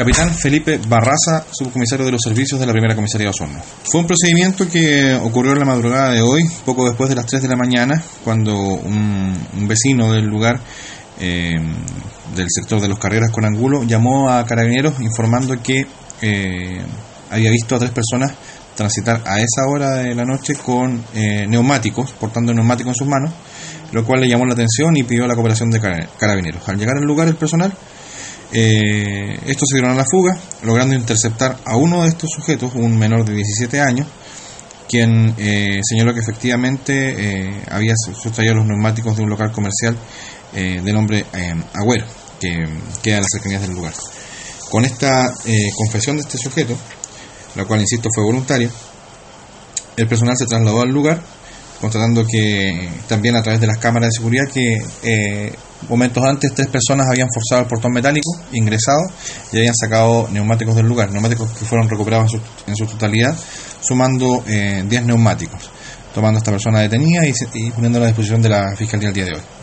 Capitán Felipe Barraza, subcomisario de los servicios de la primera comisaría de Osorno. Fue un procedimiento que ocurrió en la madrugada de hoy, poco después de las 3 de la mañana, cuando un, vecino del lugar, eh, del sector de los carreras con Angulo, llamó a carabineros informando que eh, había visto a tres personas transitar a esa hora de la noche con eh, neumáticos, portando neumáticos en sus manos, lo cual le llamó la atención y pidió la cooperación de carabineros. Al llegar al lugar el personal eh, estos se dieron a la fuga, logrando interceptar a uno de estos sujetos, un menor de 17 años, quien eh, señaló que efectivamente eh, había sustraído los neumáticos de un local comercial eh, de nombre Agüero, que queda en las cercanías del lugar. Con esta confesión de este sujeto, la cual, insisto, fue voluntaria, el personal se trasladó al lugar, constatando que también a través de las cámaras de seguridad que Momentos antes, tres personas habían forzado el portón metálico, ingresado y habían sacado neumáticos del lugar, neumáticos que fueron recuperados en su, totalidad, sumando 10 eh, neumáticos, tomando a esta persona detenida y, y poniéndola a disposición de la Fiscalía el día de hoy.